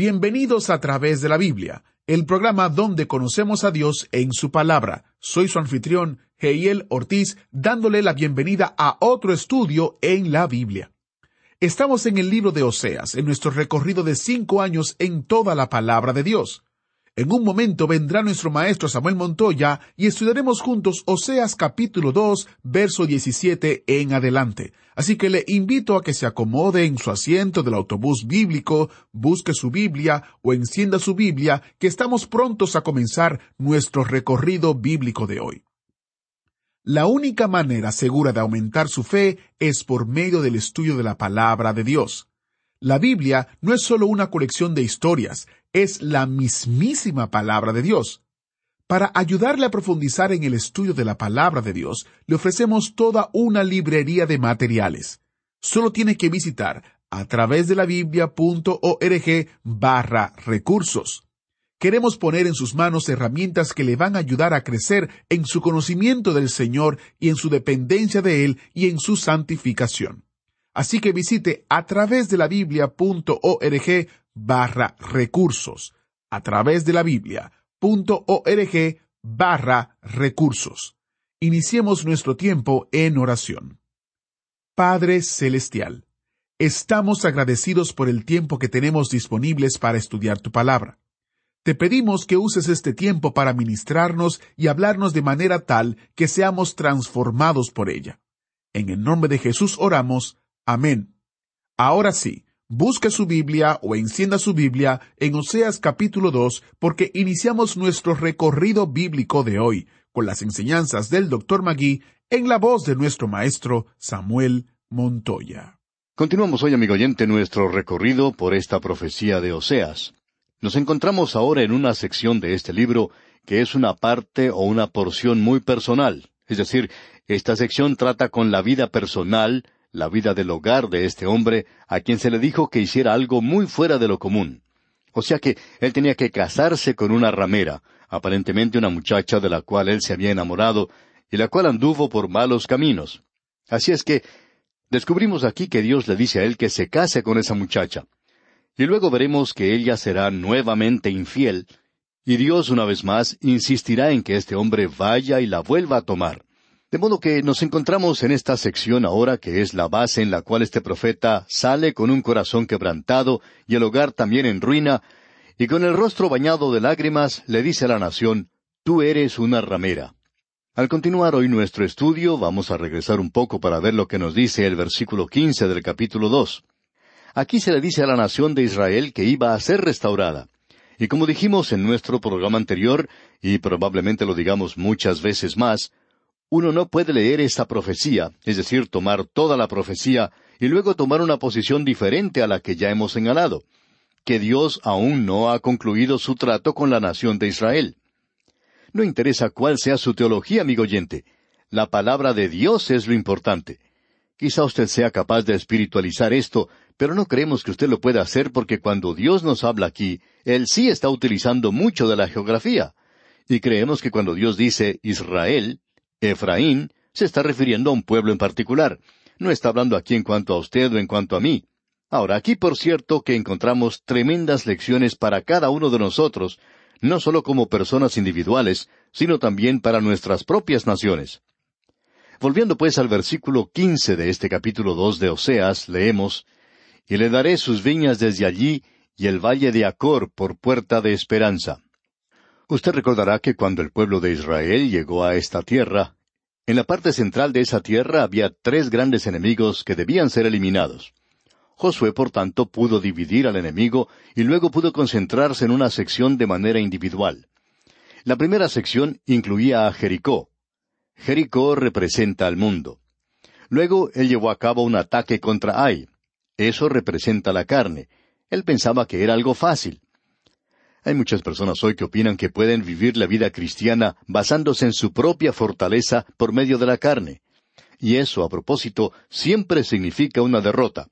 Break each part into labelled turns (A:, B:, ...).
A: Bienvenidos a través de la Biblia, el programa donde conocemos a Dios en su palabra. Soy su anfitrión, Heiel Ortiz, dándole la bienvenida a otro estudio en la Biblia. Estamos en el libro de Oseas, en nuestro recorrido de cinco años en toda la palabra de Dios. En un momento vendrá nuestro maestro Samuel Montoya y estudiaremos juntos Oseas capítulo 2, verso 17 en adelante. Así que le invito a que se acomode en su asiento del autobús bíblico, busque su Biblia o encienda su Biblia, que estamos prontos a comenzar nuestro recorrido bíblico de hoy. La única manera segura de aumentar su fe es por medio del estudio de la palabra de Dios. La Biblia no es solo una colección de historias, es la mismísima palabra de Dios. Para ayudarle a profundizar en el estudio de la palabra de Dios, le ofrecemos toda una librería de materiales. Solo tiene que visitar a través de la biblia.org barra recursos. Queremos poner en sus manos herramientas que le van a ayudar a crecer en su conocimiento del Señor y en su dependencia de Él y en su santificación. Así que visite a través de la biblia.org barra recursos. A través de la biblia.org barra recursos. Iniciemos nuestro tiempo en oración. Padre Celestial, estamos agradecidos por el tiempo que tenemos disponibles para estudiar tu palabra. Te pedimos que uses este tiempo para ministrarnos y hablarnos de manera tal que seamos transformados por ella. En el nombre de Jesús oramos. Amén. Ahora sí, busque su Biblia o encienda su Biblia en Oseas capítulo 2 porque iniciamos nuestro recorrido bíblico de hoy con las enseñanzas del Dr. Magui en la voz de nuestro maestro Samuel Montoya.
B: Continuamos hoy, amigo oyente, nuestro recorrido por esta profecía de Oseas. Nos encontramos ahora en una sección de este libro que es una parte o una porción muy personal. Es decir, esta sección trata con la vida personal, la vida del hogar de este hombre, a quien se le dijo que hiciera algo muy fuera de lo común. O sea que él tenía que casarse con una ramera, aparentemente una muchacha de la cual él se había enamorado y la cual anduvo por malos caminos. Así es que descubrimos aquí que Dios le dice a él que se case con esa muchacha. Y luego veremos que ella será nuevamente infiel, y Dios una vez más insistirá en que este hombre vaya y la vuelva a tomar. De modo que nos encontramos en esta sección ahora que es la base en la cual este profeta sale con un corazón quebrantado y el hogar también en ruina, y con el rostro bañado de lágrimas le dice a la nación, Tú eres una ramera. Al continuar hoy nuestro estudio, vamos a regresar un poco para ver lo que nos dice el versículo quince del capítulo dos. Aquí se le dice a la nación de Israel que iba a ser restaurada. Y como dijimos en nuestro programa anterior, y probablemente lo digamos muchas veces más, uno no puede leer esta profecía, es decir, tomar toda la profecía y luego tomar una posición diferente a la que ya hemos señalado, que Dios aún no ha concluido su trato con la nación de Israel. No interesa cuál sea su teología, amigo oyente. La palabra de Dios es lo importante. Quizá usted sea capaz de espiritualizar esto, pero no creemos que usted lo pueda hacer porque cuando Dios nos habla aquí, Él sí está utilizando mucho de la geografía. Y creemos que cuando Dios dice Israel, Efraín se está refiriendo a un pueblo en particular. No está hablando aquí en cuanto a usted o en cuanto a mí. Ahora, aquí por cierto que encontramos tremendas lecciones para cada uno de nosotros, no solo como personas individuales, sino también para nuestras propias naciones. Volviendo pues al versículo quince de este capítulo dos de Oseas, leemos Y le daré sus viñas desde allí, y el valle de Acor por puerta de esperanza. Usted recordará que cuando el pueblo de Israel llegó a esta tierra, en la parte central de esa tierra había tres grandes enemigos que debían ser eliminados. Josué, por tanto, pudo dividir al enemigo y luego pudo concentrarse en una sección de manera individual. La primera sección incluía a Jericó. Jericó representa al mundo. Luego él llevó a cabo un ataque contra Ai. Eso representa la carne. Él pensaba que era algo fácil. Hay muchas personas hoy que opinan que pueden vivir la vida cristiana basándose en su propia fortaleza por medio de la carne. Y eso, a propósito, siempre significa una derrota.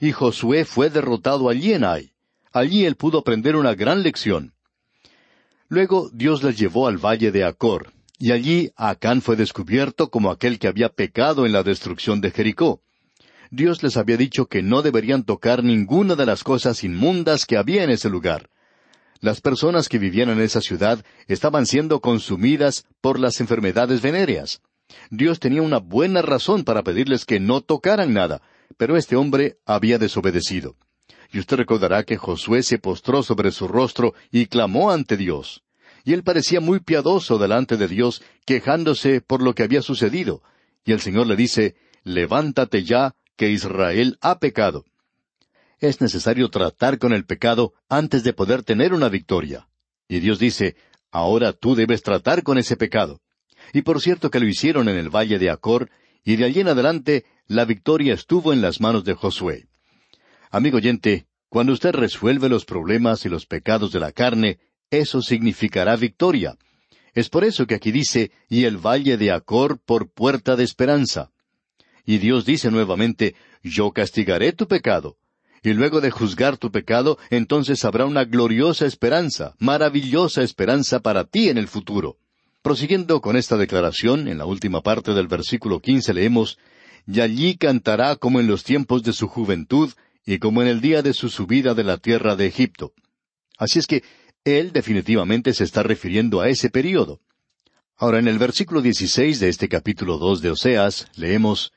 B: Y Josué fue derrotado allí en Ai. Allí él pudo aprender una gran lección. Luego Dios les llevó al valle de Acor, y allí Acán fue descubierto como aquel que había pecado en la destrucción de Jericó. Dios les había dicho que no deberían tocar ninguna de las cosas inmundas que había en ese lugar. Las personas que vivían en esa ciudad estaban siendo consumidas por las enfermedades venéreas. Dios tenía una buena razón para pedirles que no tocaran nada, pero este hombre había desobedecido. Y usted recordará que Josué se postró sobre su rostro y clamó ante Dios y él parecía muy piadoso delante de Dios, quejándose por lo que había sucedido. Y el Señor le dice, Levántate ya, que Israel ha pecado. Es necesario tratar con el pecado antes de poder tener una victoria. Y Dios dice, Ahora tú debes tratar con ese pecado. Y por cierto que lo hicieron en el valle de Acor, y de allí en adelante la victoria estuvo en las manos de Josué. Amigo oyente, cuando usted resuelve los problemas y los pecados de la carne, eso significará victoria. Es por eso que aquí dice, y el valle de Acor por puerta de esperanza. Y Dios dice nuevamente, yo castigaré tu pecado. Y luego de juzgar tu pecado, entonces habrá una gloriosa esperanza, maravillosa esperanza para ti en el futuro. Prosiguiendo con esta declaración, en la última parte del versículo quince leemos, Y allí cantará como en los tiempos de su juventud, y como en el día de su subida de la tierra de Egipto. Así es que él definitivamente se está refiriendo a ese período. Ahora, en el versículo 16 de este capítulo 2 de Oseas, leemos,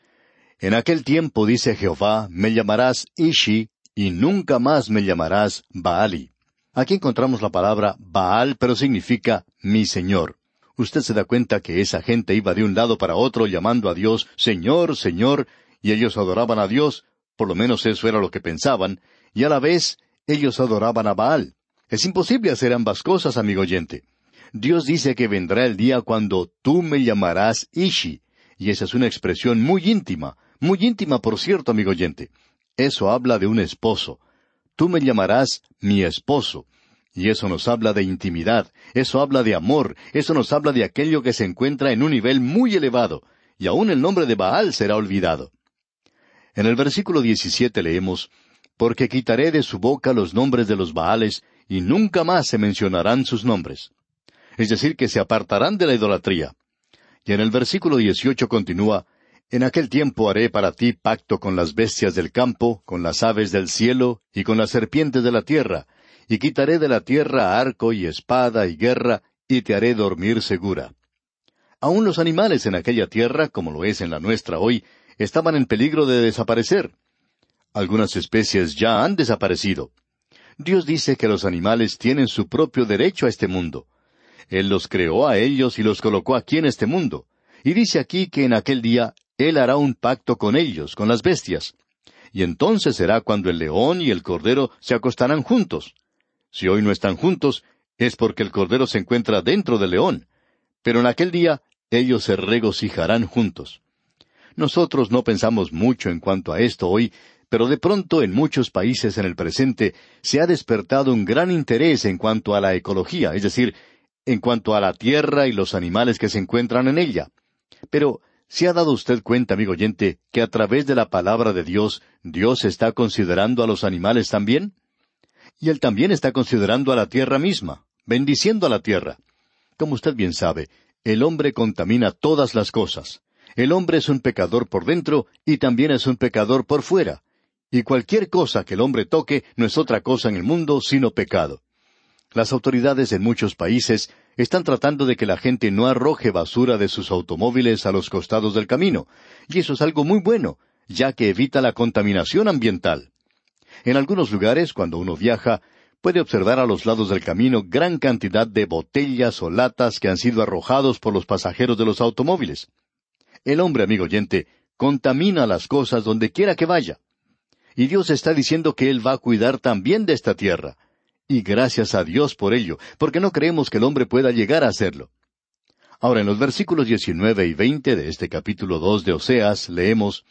B: En aquel tiempo, dice Jehová, me llamarás Ishi, y nunca más me llamarás Baali. Aquí encontramos la palabra Baal, pero significa mi Señor. Usted se da cuenta que esa gente iba de un lado para otro llamando a Dios Señor, Señor, y ellos adoraban a Dios, por lo menos eso era lo que pensaban, y a la vez ellos adoraban a Baal. Es imposible hacer ambas cosas, amigo oyente. Dios dice que vendrá el día cuando tú me llamarás Ishi, y esa es una expresión muy íntima, muy íntima, por cierto, amigo oyente. Eso habla de un esposo. Tú me llamarás mi esposo. Y eso nos habla de intimidad, eso habla de amor, eso nos habla de aquello que se encuentra en un nivel muy elevado, y aún el nombre de Baal será olvidado. En el versículo 17 leemos, Porque quitaré de su boca los nombres de los Baales, y nunca más se mencionarán sus nombres. Es decir, que se apartarán de la idolatría. Y en el versículo dieciocho continúa, En aquel tiempo haré para ti pacto con las bestias del campo, con las aves del cielo, y con las serpientes de la tierra, y quitaré de la tierra arco y espada y guerra, y te haré dormir segura. Aún los animales en aquella tierra, como lo es en la nuestra hoy, estaban en peligro de desaparecer. Algunas especies ya han desaparecido. Dios dice que los animales tienen su propio derecho a este mundo. Él los creó a ellos y los colocó aquí en este mundo. Y dice aquí que en aquel día Él hará un pacto con ellos, con las bestias. Y entonces será cuando el león y el cordero se acostarán juntos. Si hoy no están juntos, es porque el cordero se encuentra dentro del león. Pero en aquel día ellos se regocijarán juntos. Nosotros no pensamos mucho en cuanto a esto hoy, pero de pronto en muchos países en el presente se ha despertado un gran interés en cuanto a la ecología, es decir, en cuanto a la tierra y los animales que se encuentran en ella. Pero, ¿se ha dado usted cuenta, amigo oyente, que a través de la palabra de Dios, Dios está considerando a los animales también? Y Él también está considerando a la tierra misma, bendiciendo a la tierra. Como usted bien sabe, el hombre contamina todas las cosas. El hombre es un pecador por dentro y también es un pecador por fuera y cualquier cosa que el hombre toque no es otra cosa en el mundo sino pecado. Las autoridades en muchos países están tratando de que la gente no arroje basura de sus automóviles a los costados del camino, y eso es algo muy bueno, ya que evita la contaminación ambiental. En algunos lugares, cuando uno viaja, puede observar a los lados del camino gran cantidad de botellas o latas que han sido arrojados por los pasajeros de los automóviles. El hombre, amigo oyente, contamina las cosas donde quiera que vaya. Y Dios está diciendo que Él va a cuidar también de esta tierra. Y gracias a Dios por ello, porque no creemos que el hombre pueda llegar a hacerlo. Ahora, en los versículos 19 y 20 de este capítulo 2 de Oseas, leemos,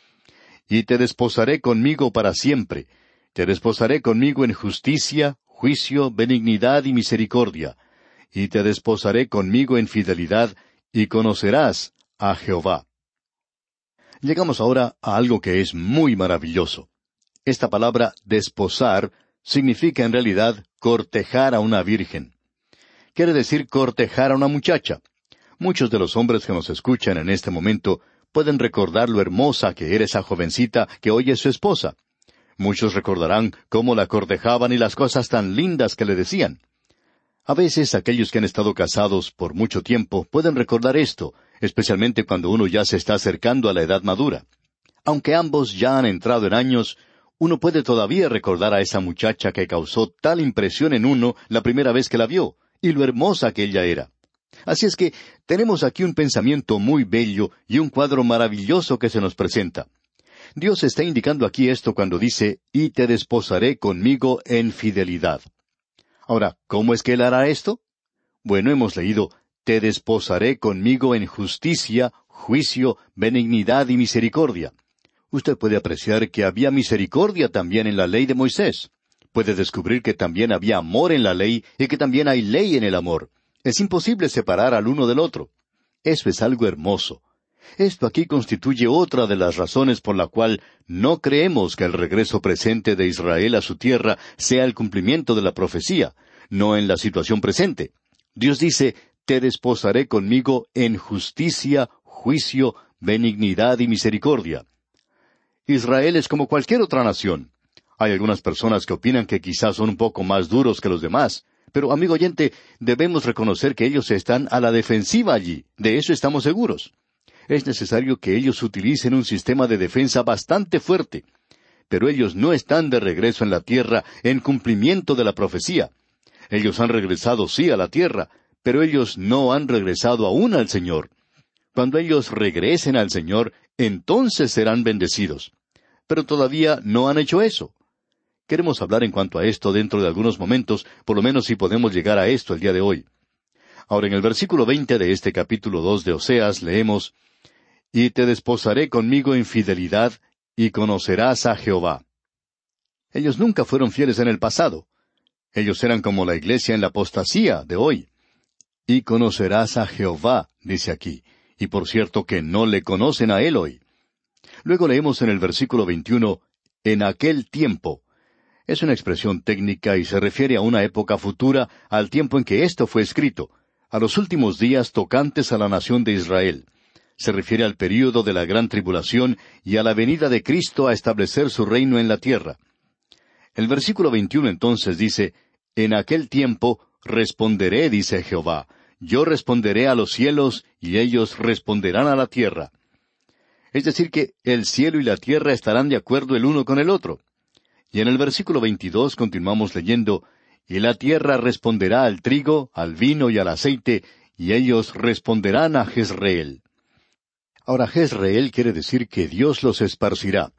B: Y te desposaré conmigo para siempre, Te desposaré conmigo en justicia, juicio, benignidad y misericordia, y te desposaré conmigo en fidelidad, y conocerás a Jehová. Llegamos ahora a algo que es muy maravilloso. Esta palabra desposar significa en realidad cortejar a una virgen. Quiere decir cortejar a una muchacha. Muchos de los hombres que nos escuchan en este momento pueden recordar lo hermosa que era esa jovencita que hoy es su esposa. Muchos recordarán cómo la cortejaban y las cosas tan lindas que le decían. A veces aquellos que han estado casados por mucho tiempo pueden recordar esto, especialmente cuando uno ya se está acercando a la edad madura. Aunque ambos ya han entrado en años, uno puede todavía recordar a esa muchacha que causó tal impresión en uno la primera vez que la vio, y lo hermosa que ella era. Así es que tenemos aquí un pensamiento muy bello y un cuadro maravilloso que se nos presenta. Dios está indicando aquí esto cuando dice, y te desposaré conmigo en fidelidad. Ahora, ¿cómo es que Él hará esto? Bueno, hemos leído, te desposaré conmigo en justicia, juicio, benignidad y misericordia. Usted puede apreciar que había misericordia también en la ley de Moisés. Puede descubrir que también había amor en la ley y que también hay ley en el amor. Es imposible separar al uno del otro. Eso es algo hermoso. Esto aquí constituye otra de las razones por la cual no creemos que el regreso presente de Israel a su tierra sea el cumplimiento de la profecía, no en la situación presente. Dios dice, Te desposaré conmigo en justicia, juicio, benignidad y misericordia. Israel es como cualquier otra nación. Hay algunas personas que opinan que quizás son un poco más duros que los demás, pero amigo oyente, debemos reconocer que ellos están a la defensiva allí, de eso estamos seguros es necesario que ellos utilicen un sistema de defensa bastante fuerte. Pero ellos no están de regreso en la tierra en cumplimiento de la profecía. Ellos han regresado sí a la tierra, pero ellos no han regresado aún al Señor. Cuando ellos regresen al Señor, entonces serán bendecidos. Pero todavía no han hecho eso. Queremos hablar en cuanto a esto dentro de algunos momentos, por lo menos si podemos llegar a esto el día de hoy. Ahora en el versículo veinte de este capítulo dos de Oseas leemos y te desposaré conmigo en fidelidad, y conocerás a Jehová. Ellos nunca fueron fieles en el pasado. Ellos eran como la iglesia en la apostasía de hoy. Y conocerás a Jehová, dice aquí, y por cierto que no le conocen a él hoy. Luego leemos en el versículo 21, en aquel tiempo. Es una expresión técnica y se refiere a una época futura, al tiempo en que esto fue escrito, a los últimos días tocantes a la nación de Israel se refiere al período de la gran tribulación y a la venida de Cristo a establecer su reino en la tierra. El versículo 21 entonces dice, En aquel tiempo responderé, dice Jehová, yo responderé a los cielos y ellos responderán a la tierra. Es decir, que el cielo y la tierra estarán de acuerdo el uno con el otro. Y en el versículo 22 continuamos leyendo, Y la tierra responderá al trigo, al vino y al aceite, y ellos responderán a Jezreel. Ahora Jezreel quiere decir que Dios los esparcirá,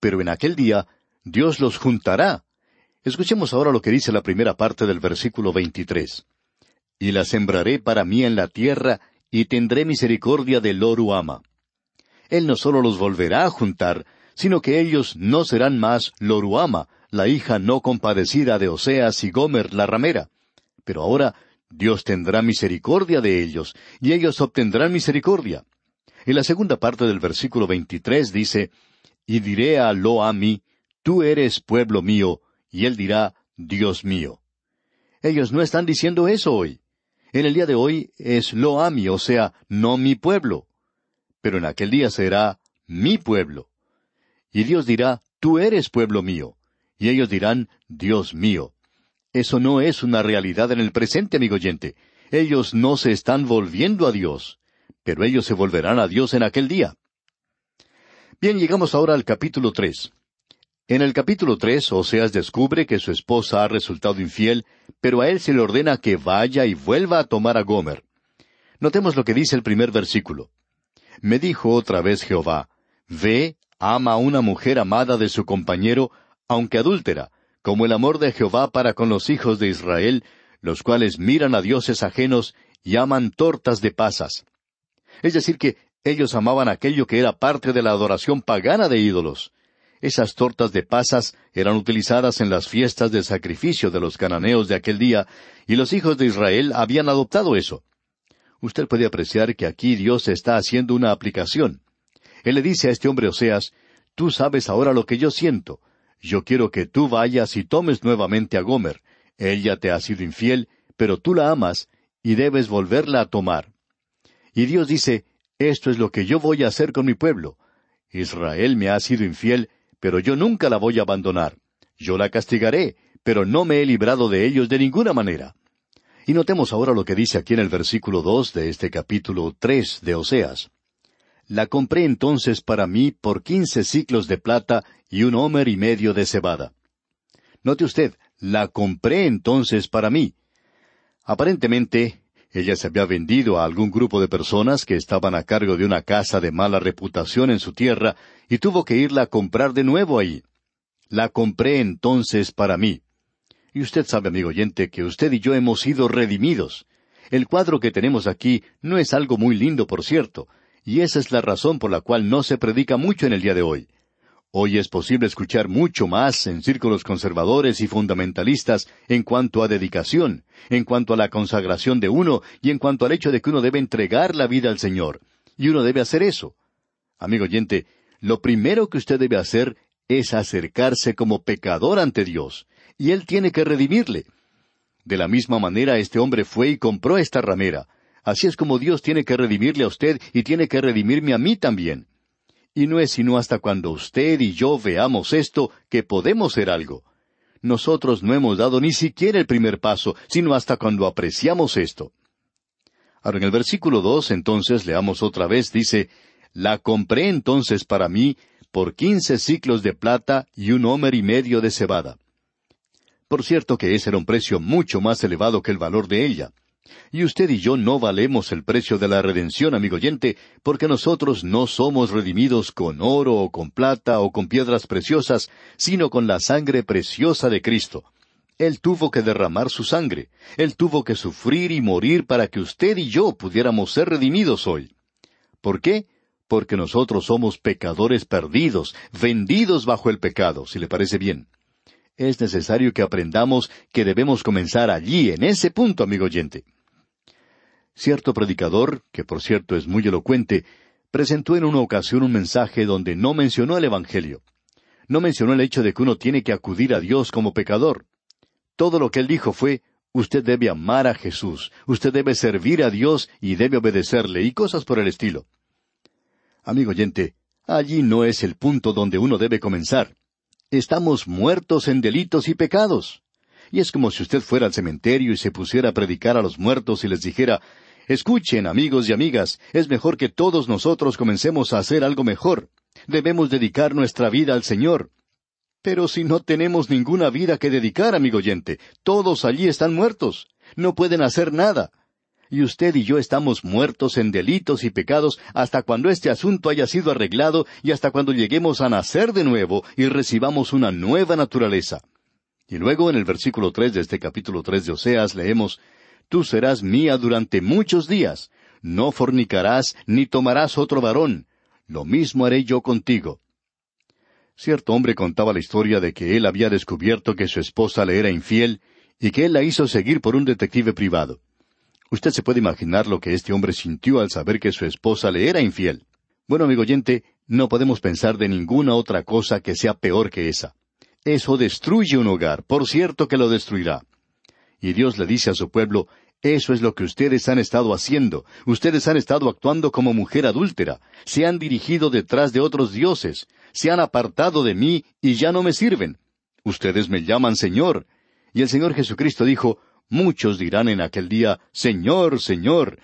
B: pero en aquel día Dios los juntará. Escuchemos ahora lo que dice la primera parte del versículo 23. Y la sembraré para mí en la tierra, y tendré misericordia de Loruama. Él no solo los volverá a juntar, sino que ellos no serán más Loruama, la hija no compadecida de Oseas y Gomer la ramera. Pero ahora Dios tendrá misericordia de ellos, y ellos obtendrán misericordia. En la segunda parte del versículo 23 dice, Y diré a Loami, Tú eres pueblo mío, y él dirá, Dios mío. Ellos no están diciendo eso hoy. En el día de hoy es Loami, o sea, no mi pueblo. Pero en aquel día será mi pueblo. Y Dios dirá, Tú eres pueblo mío. Y ellos dirán, Dios mío. Eso no es una realidad en el presente, amigo oyente. Ellos no se están volviendo a Dios pero ellos se volverán a Dios en aquel día. Bien, llegamos ahora al capítulo tres. En el capítulo tres, Oseas descubre que su esposa ha resultado infiel, pero a él se le ordena que vaya y vuelva a tomar a Gomer. Notemos lo que dice el primer versículo. Me dijo otra vez Jehová, Ve, ama a una mujer amada de su compañero, aunque adúltera, como el amor de Jehová para con los hijos de Israel, los cuales miran a dioses ajenos y aman tortas de pasas. Es decir, que ellos amaban aquello que era parte de la adoración pagana de ídolos. Esas tortas de pasas eran utilizadas en las fiestas de sacrificio de los cananeos de aquel día, y los hijos de Israel habían adoptado eso. Usted puede apreciar que aquí Dios está haciendo una aplicación. Él le dice a este hombre Oseas, Tú sabes ahora lo que yo siento. Yo quiero que tú vayas y tomes nuevamente a Gomer. Ella te ha sido infiel, pero tú la amas, y debes volverla a tomar. Y Dios dice, Esto es lo que yo voy a hacer con mi pueblo. Israel me ha sido infiel, pero yo nunca la voy a abandonar. Yo la castigaré, pero no me he librado de ellos de ninguna manera. Y notemos ahora lo que dice aquí en el versículo dos de este capítulo tres de Oseas. La compré entonces para mí por quince ciclos de plata y un homer y medio de cebada. Note usted, la compré entonces para mí. Aparentemente, ella se había vendido a algún grupo de personas que estaban a cargo de una casa de mala reputación en su tierra y tuvo que irla a comprar de nuevo ahí. La compré entonces para mí. Y usted sabe, amigo oyente, que usted y yo hemos sido redimidos. El cuadro que tenemos aquí no es algo muy lindo, por cierto, y esa es la razón por la cual no se predica mucho en el día de hoy. Hoy es posible escuchar mucho más en círculos conservadores y fundamentalistas en cuanto a dedicación, en cuanto a la consagración de uno y en cuanto al hecho de que uno debe entregar la vida al Señor. Y uno debe hacer eso. Amigo oyente, lo primero que usted debe hacer es acercarse como pecador ante Dios, y Él tiene que redimirle. De la misma manera este hombre fue y compró esta ramera. Así es como Dios tiene que redimirle a usted y tiene que redimirme a mí también. Y no es sino hasta cuando usted y yo veamos esto que podemos ser algo. Nosotros no hemos dado ni siquiera el primer paso, sino hasta cuando apreciamos esto. Ahora en el versículo dos entonces leamos otra vez, dice, La compré entonces para mí por quince ciclos de plata y un homer y medio de cebada. Por cierto que ese era un precio mucho más elevado que el valor de ella. Y usted y yo no valemos el precio de la redención, amigo oyente, porque nosotros no somos redimidos con oro o con plata o con piedras preciosas, sino con la sangre preciosa de Cristo. Él tuvo que derramar su sangre, Él tuvo que sufrir y morir para que usted y yo pudiéramos ser redimidos hoy. ¿Por qué? Porque nosotros somos pecadores perdidos, vendidos bajo el pecado, si le parece bien. Es necesario que aprendamos que debemos comenzar allí, en ese punto, amigo oyente. Cierto predicador, que por cierto es muy elocuente, presentó en una ocasión un mensaje donde no mencionó el Evangelio. No mencionó el hecho de que uno tiene que acudir a Dios como pecador. Todo lo que él dijo fue, usted debe amar a Jesús, usted debe servir a Dios y debe obedecerle, y cosas por el estilo. Amigo oyente, allí no es el punto donde uno debe comenzar. Estamos muertos en delitos y pecados. Y es como si usted fuera al cementerio y se pusiera a predicar a los muertos y les dijera, Escuchen, amigos y amigas, es mejor que todos nosotros comencemos a hacer algo mejor. Debemos dedicar nuestra vida al Señor. Pero si no tenemos ninguna vida que dedicar, amigo oyente, todos allí están muertos. No pueden hacer nada. Y usted y yo estamos muertos en delitos y pecados hasta cuando este asunto haya sido arreglado y hasta cuando lleguemos a nacer de nuevo y recibamos una nueva naturaleza. Y luego en el versículo tres de este capítulo tres de Oseas leemos Tú serás mía durante muchos días. No fornicarás ni tomarás otro varón. Lo mismo haré yo contigo. Cierto hombre contaba la historia de que él había descubierto que su esposa le era infiel y que él la hizo seguir por un detective privado. Usted se puede imaginar lo que este hombre sintió al saber que su esposa le era infiel. Bueno, amigo oyente, no podemos pensar de ninguna otra cosa que sea peor que esa. Eso destruye un hogar, por cierto que lo destruirá. Y Dios le dice a su pueblo, eso es lo que ustedes han estado haciendo. Ustedes han estado actuando como mujer adúltera. Se han dirigido detrás de otros dioses. Se han apartado de mí y ya no me sirven. Ustedes me llaman Señor. Y el Señor Jesucristo dijo, Muchos dirán en aquel día, Señor, Señor.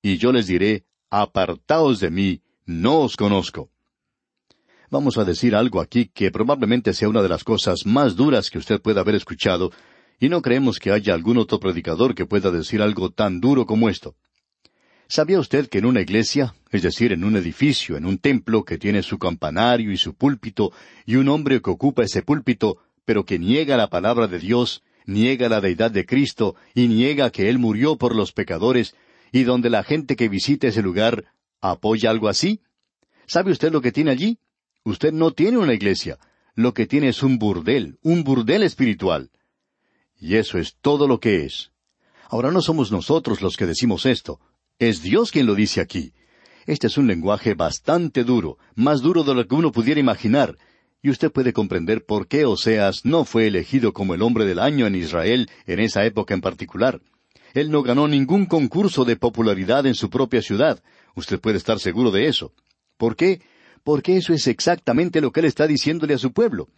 B: Y yo les diré, Apartaos de mí, no os conozco. Vamos a decir algo aquí que probablemente sea una de las cosas más duras que usted pueda haber escuchado, y no creemos que haya algún otro predicador que pueda decir algo tan duro como esto. ¿Sabía usted que en una iglesia, es decir, en un edificio, en un templo que tiene su campanario y su púlpito, y un hombre que ocupa ese púlpito, pero que niega la palabra de Dios, niega la deidad de Cristo y niega que Él murió por los pecadores, y donde la gente que visita ese lugar apoya algo así? ¿Sabe usted lo que tiene allí? Usted no tiene una iglesia. lo que tiene es un burdel, un burdel espiritual. Y eso es todo lo que es. Ahora no somos nosotros los que decimos esto, es Dios quien lo dice aquí. Este es un lenguaje bastante duro, más duro de lo que uno pudiera imaginar, y usted puede comprender por qué Oseas no fue elegido como el hombre del año en Israel en esa época en particular. Él no ganó ningún concurso de popularidad en su propia ciudad. Usted puede estar seguro de eso. ¿Por qué? Porque eso es exactamente lo que él está diciéndole a su pueblo.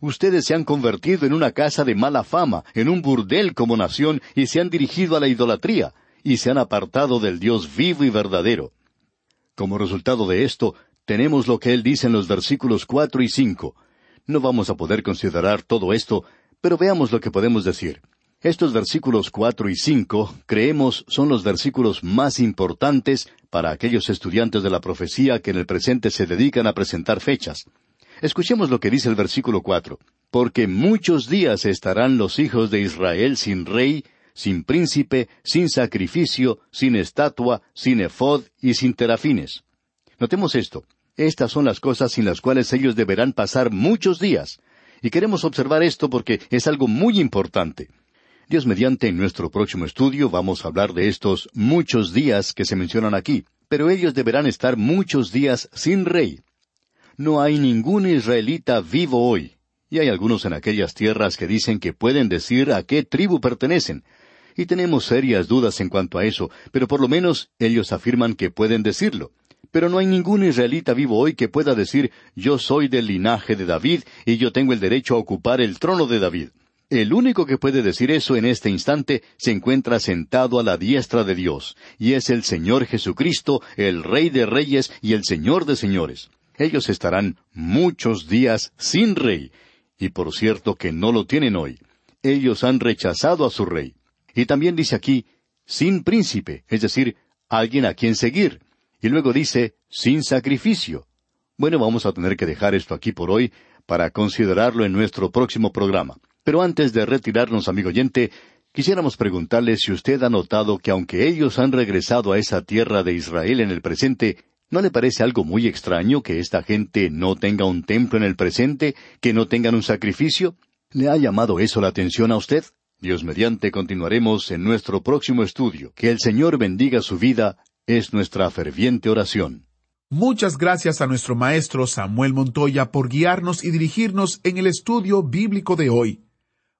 B: Ustedes se han convertido en una casa de mala fama, en un burdel como nación, y se han dirigido a la idolatría, y se han apartado del Dios vivo y verdadero. Como resultado de esto, tenemos lo que él dice en los versículos cuatro y cinco. No vamos a poder considerar todo esto, pero veamos lo que podemos decir. Estos versículos cuatro y cinco, creemos, son los versículos más importantes para aquellos estudiantes de la profecía que en el presente se dedican a presentar fechas. Escuchemos lo que dice el versículo cuatro. Porque muchos días estarán los hijos de Israel sin rey, sin príncipe, sin sacrificio, sin estatua, sin efod y sin terafines. Notemos esto. Estas son las cosas sin las cuales ellos deberán pasar muchos días. Y queremos observar esto porque es algo muy importante. Dios mediante en nuestro próximo estudio vamos a hablar de estos muchos días que se mencionan aquí, pero ellos deberán estar muchos días sin rey. No hay ningún israelita vivo hoy, y hay algunos en aquellas tierras que dicen que pueden decir a qué tribu pertenecen, y tenemos serias dudas en cuanto a eso, pero por lo menos ellos afirman que pueden decirlo. Pero no hay ningún israelita vivo hoy que pueda decir yo soy del linaje de David y yo tengo el derecho a ocupar el trono de David. El único que puede decir eso en este instante se encuentra sentado a la diestra de Dios, y es el Señor Jesucristo, el Rey de Reyes y el Señor de Señores. Ellos estarán muchos días sin rey, y por cierto que no lo tienen hoy. Ellos han rechazado a su rey. Y también dice aquí, sin príncipe, es decir, alguien a quien seguir. Y luego dice, sin sacrificio. Bueno, vamos a tener que dejar esto aquí por hoy para considerarlo en nuestro próximo programa. Pero antes de retirarnos, amigo oyente, quisiéramos preguntarle si usted ha notado que aunque ellos han regresado a esa tierra de Israel en el presente, ¿no le parece algo muy extraño que esta gente no tenga un templo en el presente, que no tengan un sacrificio? ¿Le ha llamado eso la atención a usted? Dios mediante continuaremos en nuestro próximo estudio. Que el Señor bendiga su vida es nuestra ferviente oración.
A: Muchas gracias a nuestro maestro Samuel Montoya por guiarnos y dirigirnos en el estudio bíblico de hoy.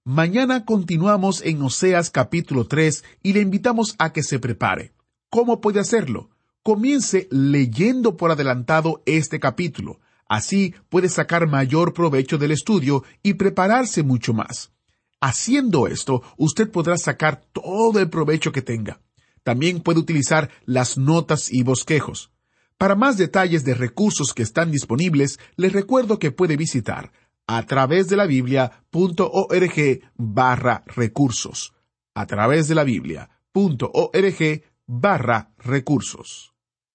A: Mañana continuamos en Oseas capítulo 3 y le invitamos a que se prepare. ¿Cómo puede hacerlo? Comience leyendo por adelantado este capítulo. Así puede sacar mayor provecho del estudio y prepararse mucho más. Haciendo esto, usted podrá sacar todo el provecho que tenga. También puede utilizar las notas y bosquejos. Para más detalles de recursos que están disponibles, les recuerdo que puede visitar a través de la Biblia.org barra recursos. A través de la barra recursos.